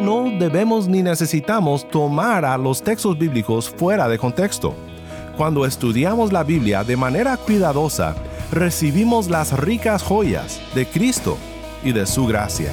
No debemos ni necesitamos tomar a los textos bíblicos fuera de contexto. Cuando estudiamos la Biblia de manera cuidadosa, recibimos las ricas joyas de Cristo y de su gracia.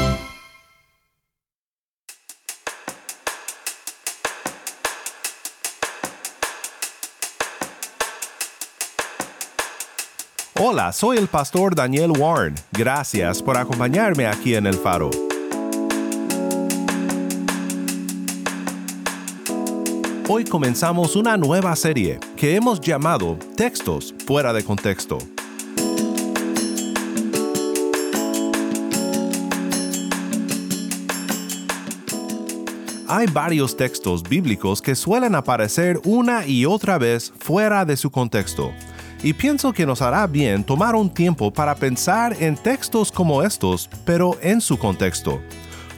Hola, soy el pastor Daniel Warren. Gracias por acompañarme aquí en El Faro. Hoy comenzamos una nueva serie que hemos llamado Textos fuera de contexto. Hay varios textos bíblicos que suelen aparecer una y otra vez fuera de su contexto, y pienso que nos hará bien tomar un tiempo para pensar en textos como estos, pero en su contexto.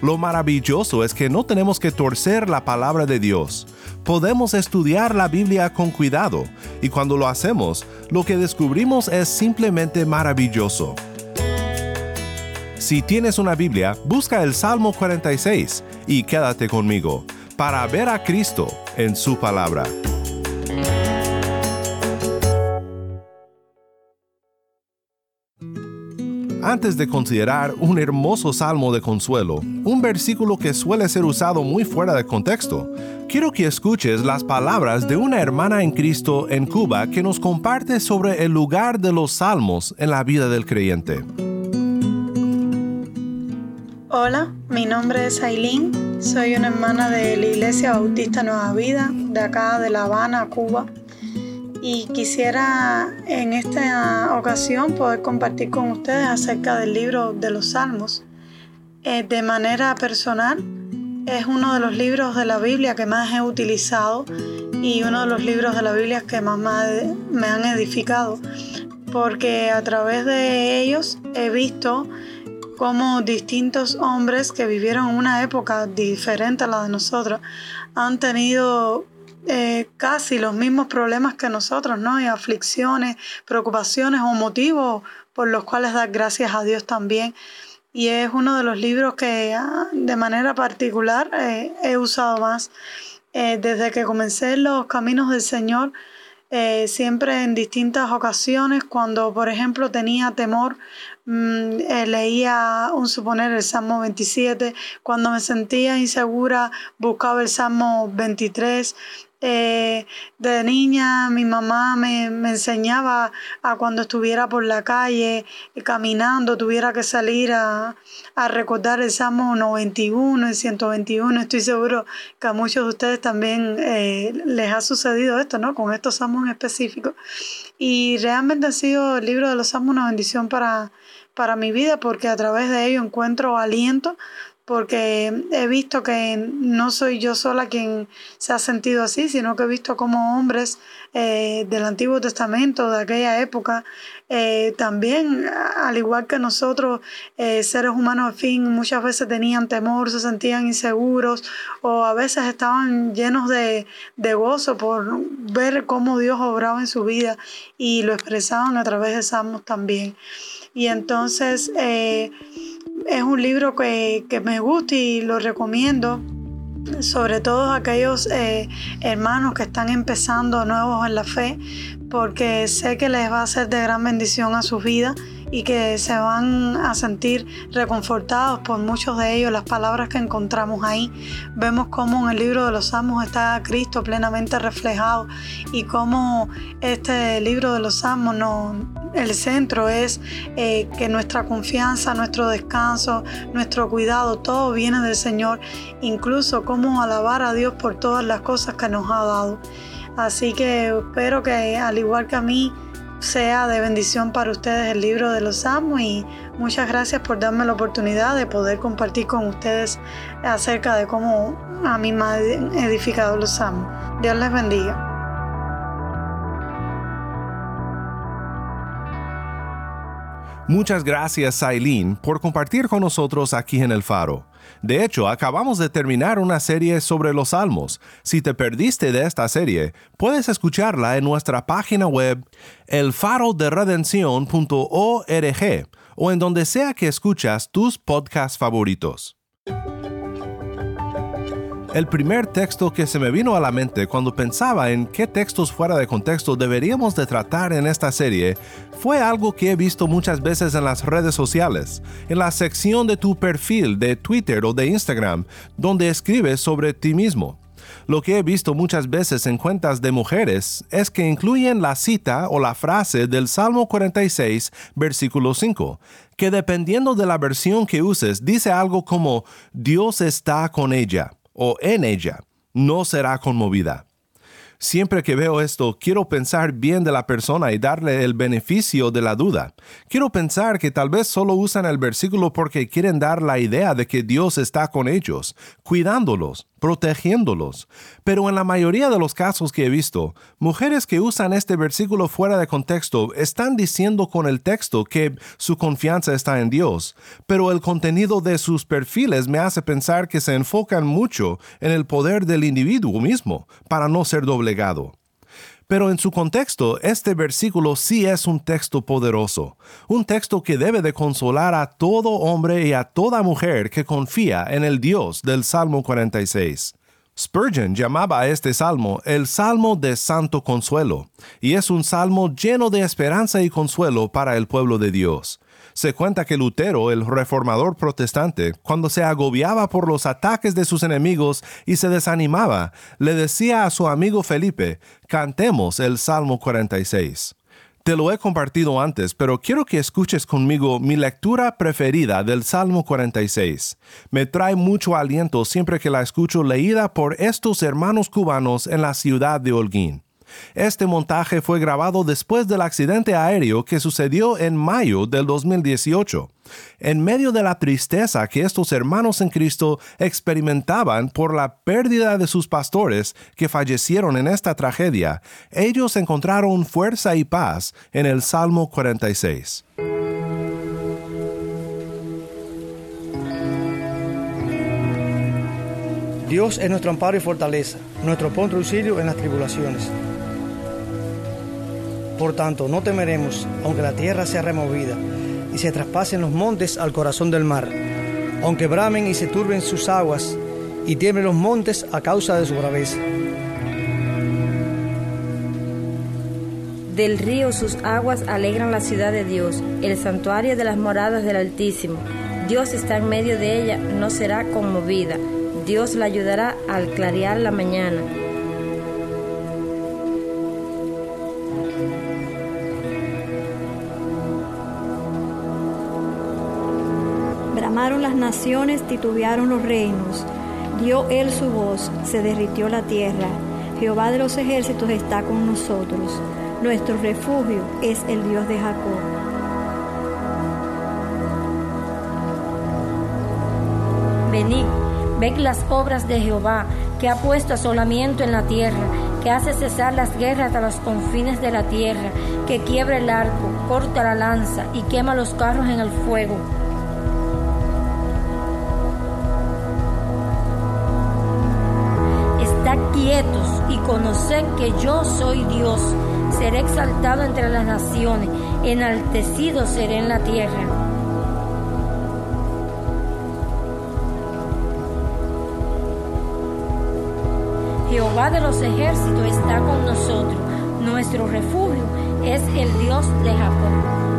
Lo maravilloso es que no tenemos que torcer la palabra de Dios. Podemos estudiar la Biblia con cuidado, y cuando lo hacemos, lo que descubrimos es simplemente maravilloso. Si tienes una Biblia, busca el Salmo 46 y quédate conmigo para ver a Cristo en su palabra. Antes de considerar un hermoso salmo de consuelo, un versículo que suele ser usado muy fuera de contexto, quiero que escuches las palabras de una hermana en Cristo en Cuba que nos comparte sobre el lugar de los salmos en la vida del creyente. Hola, mi nombre es Aileen, soy una hermana de la Iglesia Bautista Nueva Vida, de acá de La Habana, Cuba y quisiera en esta ocasión poder compartir con ustedes acerca del libro de los Salmos. Eh, de manera personal, es uno de los libros de la Biblia que más he utilizado y uno de los libros de la Biblia que más me han edificado, porque a través de ellos he visto cómo distintos hombres que vivieron una época diferente a la de nosotros han tenido eh, casi los mismos problemas que nosotros, ¿no? Y aflicciones, preocupaciones o motivos por los cuales dar gracias a Dios también. Y es uno de los libros que ah, de manera particular eh, he usado más. Eh, desde que comencé los caminos del Señor, siempre en distintas ocasiones, cuando por ejemplo tenía temor, mm, leía un suponer el Salmo 27, cuando me sentía insegura, buscaba el Salmo 23, eh, de niña mi mamá me, enseñaba a cuando estuviera por la calle caminando, tuviera que salir a, recordar el Salmo 91 y 121. Estoy seguro que a muchos de ustedes también eh, les ha sucedido esto, ¿no? Con estos salmos específicos. Y realmente ha sido el libro de los salmos una bendición para, para mi vida porque a través de ello encuentro aliento porque he visto que no soy yo sola quien se ha sentido así, sino que he visto como hombres eh, del Antiguo Testamento, de aquella época, eh, también, al igual que nosotros, eh, seres humanos, al fin, muchas veces tenían temor, se sentían inseguros o a veces estaban llenos de, de gozo por ver cómo Dios obraba en su vida y lo expresaban a través de salmos también. Y entonces, es un libro que, me gusta y lo recomiendo sobre todo aquellos eh, hermanos que están empezando nuevos en la fe, porque sé que les va a ser de gran bendición a sus vidas y que se van a sentir reconfortados por muchos de ellos, las palabras que encontramos ahí. Vemos cómo en el libro de los Salmos está Cristo plenamente reflejado y cómo este libro de los Salmos no, el centro es eh, que nuestra confianza, nuestro descanso, nuestro cuidado, todo viene del Señor, incluso cómo alabar a Dios por todas las cosas que nos ha dado. Así que espero que al igual que a mí sea de bendición para ustedes el libro de los Salmos y muchas gracias por darme la oportunidad de poder compartir con ustedes acerca de cómo a mí me han edificado los Salmos. Dios les bendiga. Muchas gracias, Aileen, por compartir con nosotros aquí en El Faro. De hecho, acabamos de terminar una serie sobre los salmos. Si te perdiste de esta serie, puedes escucharla en nuestra página web elfaroderedencion.org o en donde sea que escuchas tus podcasts favoritos. El primer texto que se me vino a la mente cuando pensaba en qué textos fuera de contexto deberíamos de tratar en esta serie fue algo que he visto muchas veces en las redes sociales, en la sección de tu perfil de Twitter o de Instagram, donde escribes sobre ti mismo. Lo que he visto muchas veces en cuentas de mujeres es que incluyen la cita o la frase del Salmo 46, versículo 5, que dependiendo de la versión que uses dice algo como Dios está con ella o en ella, no será conmovida. Siempre que veo esto, quiero pensar bien de la persona y darle el beneficio de la duda. Quiero pensar que tal vez solo usan el versículo porque quieren dar la idea de que Dios está con ellos, cuidándolos, protegiéndolos. Pero en la mayoría de los casos que he visto, mujeres que usan este versículo fuera de contexto están diciendo con el texto que su confianza está en Dios, pero el contenido de sus perfiles me hace pensar que se enfocan mucho en el poder del individuo mismo para no ser doblegado. Pero en su contexto, este versículo sí es un texto poderoso, un texto que debe de consolar a todo hombre y a toda mujer que confía en el Dios del Salmo 46. Spurgeon llamaba a este salmo el Salmo de Santo Consuelo, y es un salmo lleno de esperanza y consuelo para el pueblo de Dios. Se cuenta que Lutero, el reformador protestante, cuando se agobiaba por los ataques de sus enemigos y se desanimaba, le decía a su amigo Felipe, cantemos el Salmo 46. Te lo he compartido antes, pero quiero que escuches conmigo mi lectura preferida del Salmo 46. Me trae mucho aliento siempre que la escucho leída por estos hermanos cubanos en la ciudad de Holguín. Este montaje fue grabado después del accidente aéreo que sucedió en mayo del 2018. En medio de la tristeza que estos hermanos en Cristo experimentaban por la pérdida de sus pastores que fallecieron en esta tragedia, ellos encontraron fuerza y paz en el Salmo 46. Dios es nuestro amparo y fortaleza, nuestro de auxilio en las tribulaciones. Por tanto, no temeremos, aunque la tierra sea removida y se traspasen los montes al corazón del mar, aunque bramen y se turben sus aguas y tiemblen los montes a causa de su braveza. Del río sus aguas alegran la ciudad de Dios, el santuario de las moradas del Altísimo. Dios está en medio de ella, no será conmovida. Dios la ayudará al clarear la mañana. Bramaron las naciones, titubearon los reinos. Dio él su voz, se derritió la tierra. Jehová de los ejércitos está con nosotros. Nuestro refugio es el Dios de Jacob. Venid, ved las obras de Jehová, que ha puesto asolamiento en la tierra, que hace cesar las guerras a los confines de la tierra, que quiebra el arco, corta la lanza y quema los carros en el fuego. Y conoced que yo soy Dios. Seré exaltado entre las naciones, enaltecido seré en la tierra. Jehová de los ejércitos está con nosotros. Nuestro refugio es el Dios de Jacob.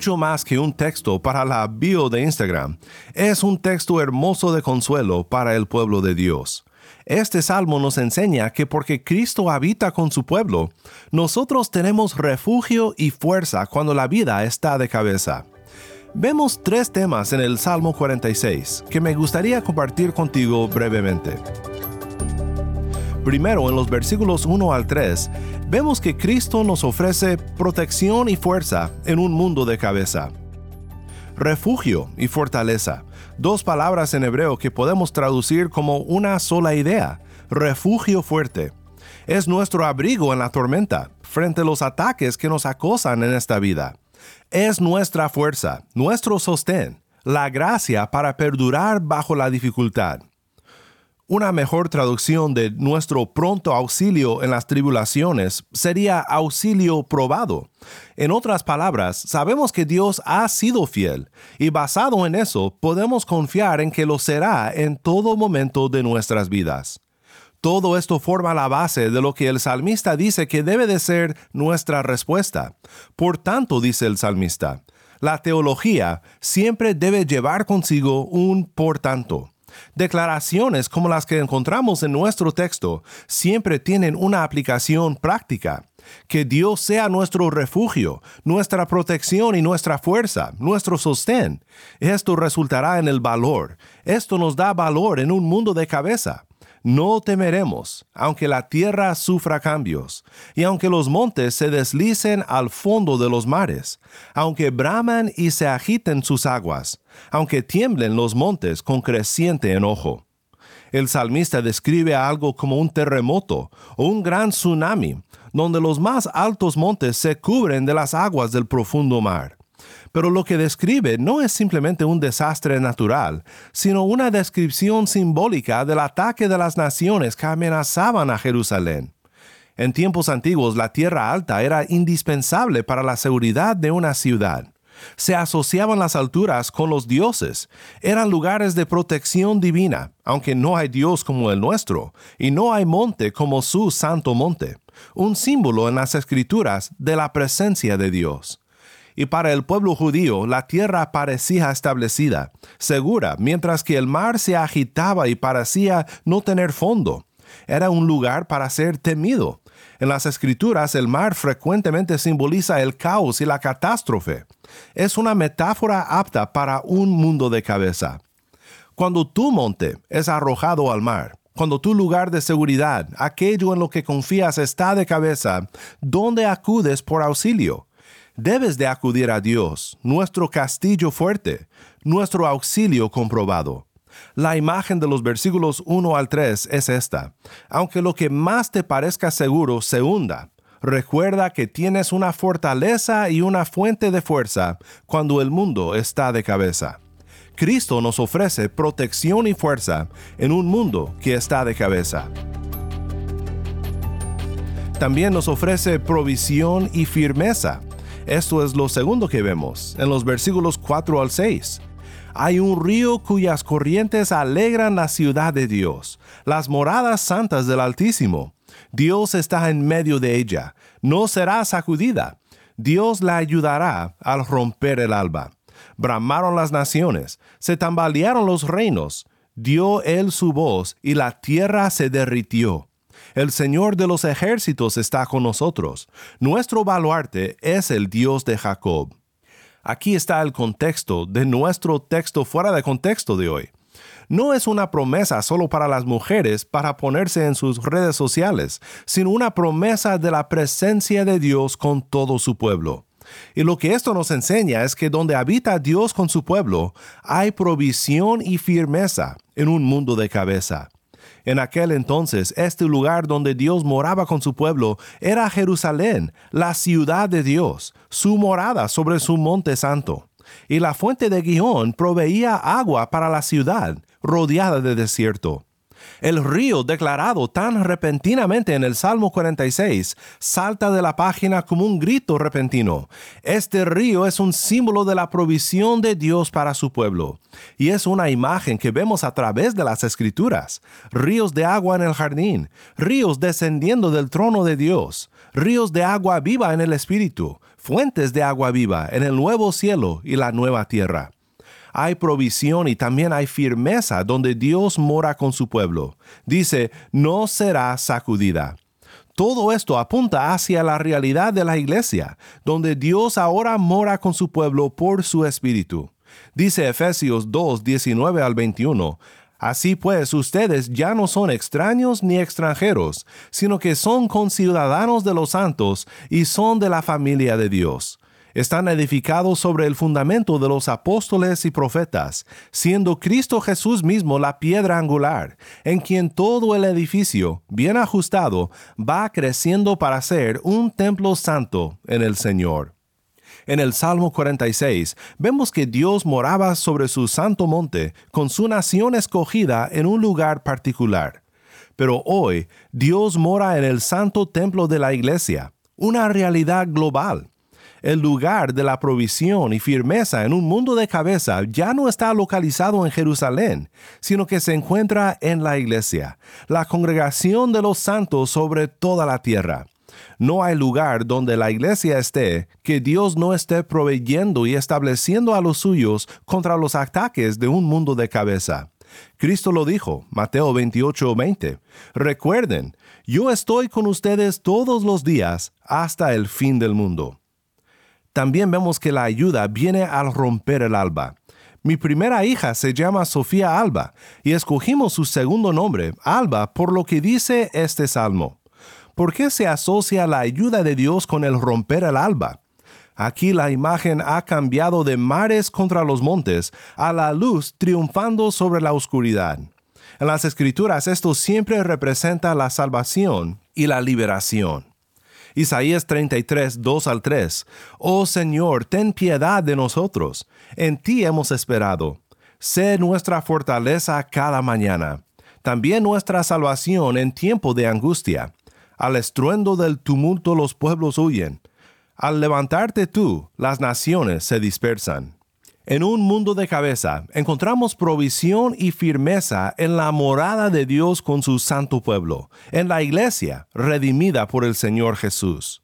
Mucho más que un texto para la bio de Instagram. Es un texto hermoso de consuelo para el pueblo de Dios. Este salmo nos enseña que porque Cristo habita con su pueblo, nosotros tenemos refugio y fuerza cuando la vida está de cabeza. Vemos tres temas en el Salmo 46 que me gustaría compartir contigo brevemente. Primero, en los versículos 1 al 3, vemos que Cristo nos ofrece protección y fuerza en un mundo de cabeza. Refugio y fortaleza, dos palabras en hebreo que podemos traducir como una sola idea, refugio fuerte. Es nuestro abrigo en la tormenta, frente a los ataques que nos acosan en esta vida. Es nuestra fuerza, nuestro sostén, la gracia para perdurar bajo la dificultad. Una mejor traducción de nuestro pronto auxilio en las tribulaciones sería auxilio probado. En otras palabras, sabemos que Dios ha sido fiel y basado en eso podemos confiar en que lo será en todo momento de nuestras vidas. Todo esto forma la base de lo que el salmista dice que debe de ser nuestra respuesta. Por tanto, dice el salmista, la teología siempre debe llevar consigo un por tanto. Declaraciones como las que encontramos en nuestro texto siempre tienen una aplicación práctica. Que Dios sea nuestro refugio, nuestra protección y nuestra fuerza, nuestro sostén. Esto resultará en el valor. Esto nos da valor en un mundo de cabeza. No temeremos, aunque la tierra sufra cambios, y aunque los montes se deslicen al fondo de los mares, aunque braman y se agiten sus aguas, aunque tiemblen los montes con creciente enojo. El salmista describe algo como un terremoto o un gran tsunami, donde los más altos montes se cubren de las aguas del profundo mar. Pero lo que describe no es simplemente un desastre natural, sino una descripción simbólica del ataque de las naciones que amenazaban a Jerusalén. En tiempos antiguos la tierra alta era indispensable para la seguridad de una ciudad. Se asociaban las alturas con los dioses, eran lugares de protección divina, aunque no hay Dios como el nuestro, y no hay monte como su santo monte, un símbolo en las escrituras de la presencia de Dios y para el pueblo judío la tierra parecía establecida, segura, mientras que el mar se agitaba y parecía no tener fondo. Era un lugar para ser temido. En las escrituras el mar frecuentemente simboliza el caos y la catástrofe. Es una metáfora apta para un mundo de cabeza. Cuando tu monte es arrojado al mar, cuando tu lugar de seguridad, aquello en lo que confías está de cabeza, ¿dónde acudes por auxilio? Debes de acudir a Dios, nuestro castillo fuerte, nuestro auxilio comprobado. La imagen de los versículos 1 al 3 es esta. Aunque lo que más te parezca seguro se hunda, recuerda que tienes una fortaleza y una fuente de fuerza cuando el mundo está de cabeza. Cristo nos ofrece protección y fuerza en un mundo que está de cabeza. También nos ofrece provisión y firmeza esto es lo segundo que vemos en los versículos 4 al 6. Hay un río cuyas corrientes alegran la ciudad de Dios, las moradas santas del Altísimo. Dios está en medio de ella, no será sacudida. Dios la ayudará al romper el alba. Bramaron las naciones, se tambalearon los reinos, dio él su voz y la tierra se derritió. El Señor de los ejércitos está con nosotros. Nuestro baluarte es el Dios de Jacob. Aquí está el contexto de nuestro texto fuera de contexto de hoy. No es una promesa solo para las mujeres para ponerse en sus redes sociales, sino una promesa de la presencia de Dios con todo su pueblo. Y lo que esto nos enseña es que donde habita Dios con su pueblo, hay provisión y firmeza en un mundo de cabeza. En aquel entonces, este lugar donde Dios moraba con su pueblo era Jerusalén, la ciudad de Dios, su morada sobre su monte santo. Y la fuente de Gihón proveía agua para la ciudad, rodeada de desierto. El río declarado tan repentinamente en el Salmo 46 salta de la página como un grito repentino. Este río es un símbolo de la provisión de Dios para su pueblo, y es una imagen que vemos a través de las escrituras. Ríos de agua en el jardín, ríos descendiendo del trono de Dios, ríos de agua viva en el Espíritu, fuentes de agua viva en el nuevo cielo y la nueva tierra. Hay provisión y también hay firmeza donde Dios mora con su pueblo. Dice, no será sacudida. Todo esto apunta hacia la realidad de la iglesia, donde Dios ahora mora con su pueblo por su espíritu. Dice Efesios 2, 19 al 21, Así pues, ustedes ya no son extraños ni extranjeros, sino que son conciudadanos de los santos y son de la familia de Dios. Están edificados sobre el fundamento de los apóstoles y profetas, siendo Cristo Jesús mismo la piedra angular, en quien todo el edificio, bien ajustado, va creciendo para ser un templo santo en el Señor. En el Salmo 46 vemos que Dios moraba sobre su santo monte con su nación escogida en un lugar particular. Pero hoy Dios mora en el santo templo de la iglesia, una realidad global. El lugar de la provisión y firmeza en un mundo de cabeza ya no está localizado en Jerusalén, sino que se encuentra en la iglesia, la congregación de los santos sobre toda la tierra. No hay lugar donde la iglesia esté que Dios no esté proveyendo y estableciendo a los suyos contra los ataques de un mundo de cabeza. Cristo lo dijo, Mateo 28, 20. Recuerden, yo estoy con ustedes todos los días hasta el fin del mundo. También vemos que la ayuda viene al romper el alba. Mi primera hija se llama Sofía Alba y escogimos su segundo nombre, Alba, por lo que dice este salmo. ¿Por qué se asocia la ayuda de Dios con el romper el alba? Aquí la imagen ha cambiado de mares contra los montes a la luz triunfando sobre la oscuridad. En las escrituras esto siempre representa la salvación y la liberación. Isaías 33, 2 al 3. Oh Señor, ten piedad de nosotros. En ti hemos esperado. Sé nuestra fortaleza cada mañana. También nuestra salvación en tiempo de angustia. Al estruendo del tumulto los pueblos huyen. Al levantarte tú, las naciones se dispersan. En un mundo de cabeza encontramos provisión y firmeza en la morada de Dios con su santo pueblo, en la iglesia redimida por el Señor Jesús.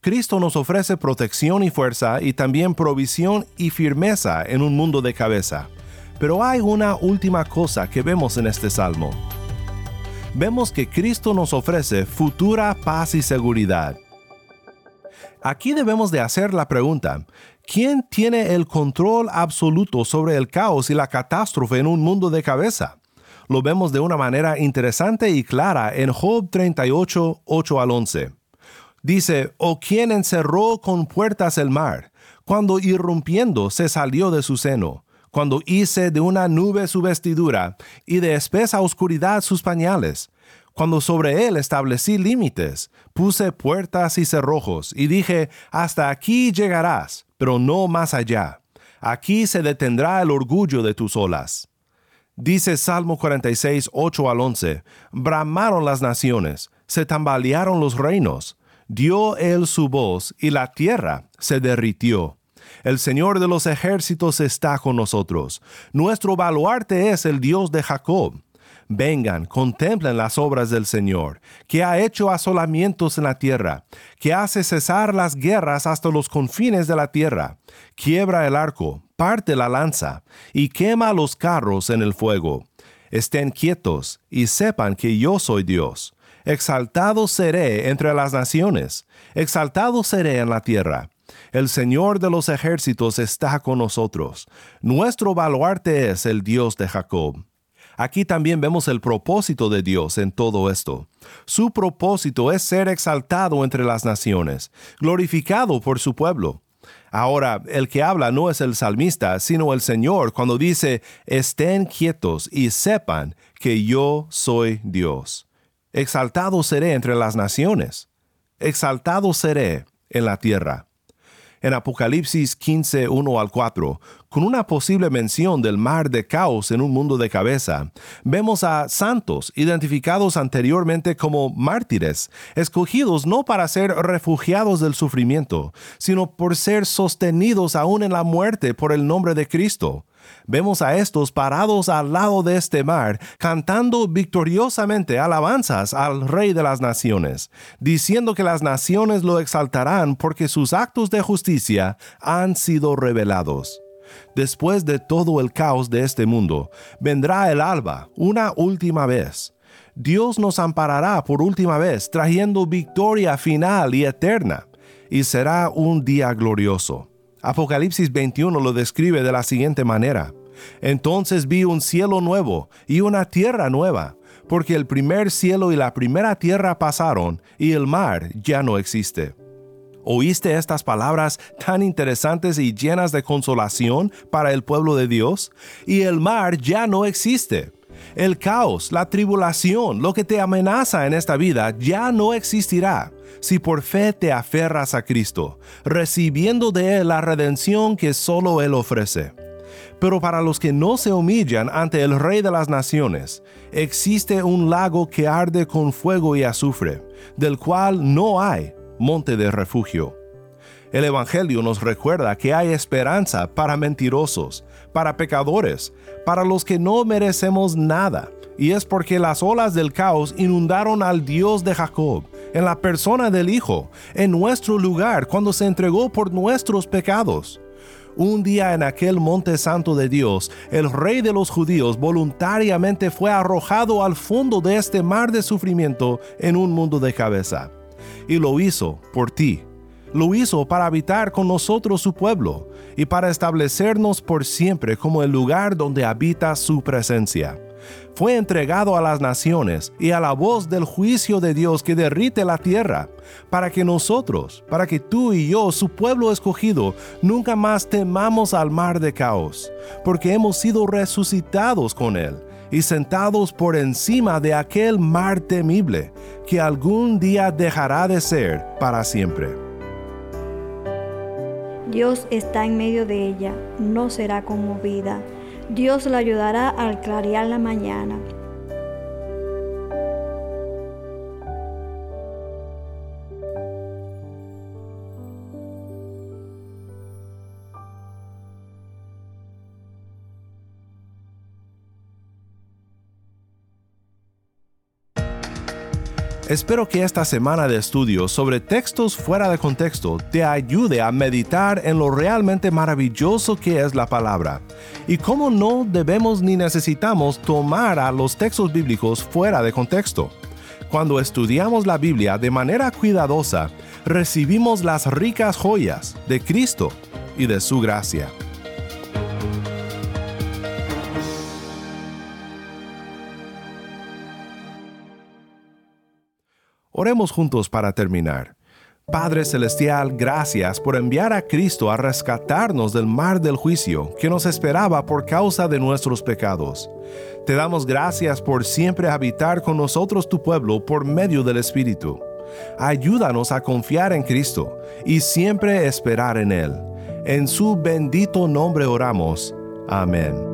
Cristo nos ofrece protección y fuerza y también provisión y firmeza en un mundo de cabeza. Pero hay una última cosa que vemos en este salmo vemos que Cristo nos ofrece futura paz y seguridad. Aquí debemos de hacer la pregunta, ¿quién tiene el control absoluto sobre el caos y la catástrofe en un mundo de cabeza? Lo vemos de una manera interesante y clara en Job 38, 8 al 11. Dice, ¿o quién encerró con puertas el mar, cuando irrumpiendo se salió de su seno? cuando hice de una nube su vestidura y de espesa oscuridad sus pañales, cuando sobre él establecí límites, puse puertas y cerrojos, y dije, hasta aquí llegarás, pero no más allá. Aquí se detendrá el orgullo de tus olas. Dice Salmo 46, 8 al 11, bramaron las naciones, se tambalearon los reinos, dio él su voz, y la tierra se derritió. El Señor de los ejércitos está con nosotros. Nuestro baluarte es el Dios de Jacob. Vengan, contemplen las obras del Señor, que ha hecho asolamientos en la tierra, que hace cesar las guerras hasta los confines de la tierra, quiebra el arco, parte la lanza, y quema los carros en el fuego. Estén quietos y sepan que yo soy Dios. Exaltado seré entre las naciones, exaltado seré en la tierra. El Señor de los ejércitos está con nosotros. Nuestro baluarte es el Dios de Jacob. Aquí también vemos el propósito de Dios en todo esto. Su propósito es ser exaltado entre las naciones, glorificado por su pueblo. Ahora, el que habla no es el salmista, sino el Señor cuando dice, estén quietos y sepan que yo soy Dios. Exaltado seré entre las naciones. Exaltado seré en la tierra en Apocalipsis 15, 1 al 4, con una posible mención del mar de caos en un mundo de cabeza, vemos a santos identificados anteriormente como mártires, escogidos no para ser refugiados del sufrimiento, sino por ser sostenidos aún en la muerte por el nombre de Cristo. Vemos a estos parados al lado de este mar, cantando victoriosamente alabanzas al Rey de las Naciones, diciendo que las naciones lo exaltarán porque sus actos de justicia han sido revelados. Después de todo el caos de este mundo, vendrá el alba una última vez. Dios nos amparará por última vez, trayendo victoria final y eterna, y será un día glorioso. Apocalipsis 21 lo describe de la siguiente manera. Entonces vi un cielo nuevo y una tierra nueva, porque el primer cielo y la primera tierra pasaron, y el mar ya no existe. ¿Oíste estas palabras tan interesantes y llenas de consolación para el pueblo de Dios? Y el mar ya no existe. El caos, la tribulación, lo que te amenaza en esta vida ya no existirá si por fe te aferras a Cristo, recibiendo de Él la redención que solo Él ofrece. Pero para los que no se humillan ante el Rey de las Naciones, existe un lago que arde con fuego y azufre, del cual no hay monte de refugio. El Evangelio nos recuerda que hay esperanza para mentirosos, para pecadores, para los que no merecemos nada, y es porque las olas del caos inundaron al Dios de Jacob, en la persona del Hijo, en nuestro lugar cuando se entregó por nuestros pecados. Un día en aquel monte santo de Dios, el rey de los judíos voluntariamente fue arrojado al fondo de este mar de sufrimiento en un mundo de cabeza y lo hizo por ti. Lo hizo para habitar con nosotros su pueblo y para establecernos por siempre como el lugar donde habita su presencia. Fue entregado a las naciones y a la voz del juicio de Dios que derrite la tierra, para que nosotros, para que tú y yo, su pueblo escogido, nunca más temamos al mar de caos, porque hemos sido resucitados con él y sentados por encima de aquel mar temible que algún día dejará de ser para siempre. Dios está en medio de ella, no será conmovida. Dios la ayudará al clarear la mañana. Espero que esta semana de estudio sobre textos fuera de contexto te ayude a meditar en lo realmente maravilloso que es la palabra y cómo no debemos ni necesitamos tomar a los textos bíblicos fuera de contexto. Cuando estudiamos la Biblia de manera cuidadosa, recibimos las ricas joyas de Cristo y de su gracia. Oremos juntos para terminar. Padre Celestial, gracias por enviar a Cristo a rescatarnos del mar del juicio que nos esperaba por causa de nuestros pecados. Te damos gracias por siempre habitar con nosotros tu pueblo por medio del Espíritu. Ayúdanos a confiar en Cristo y siempre esperar en Él. En su bendito nombre oramos. Amén.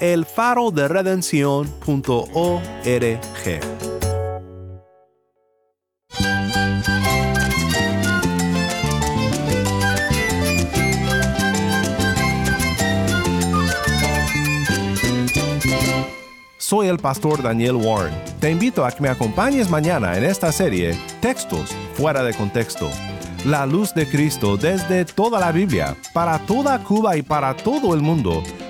elfaroderedencion.org. Soy el pastor Daniel Warren. Te invito a que me acompañes mañana en esta serie Textos fuera de contexto la luz de Cristo desde toda la Biblia, para toda Cuba y para todo el mundo,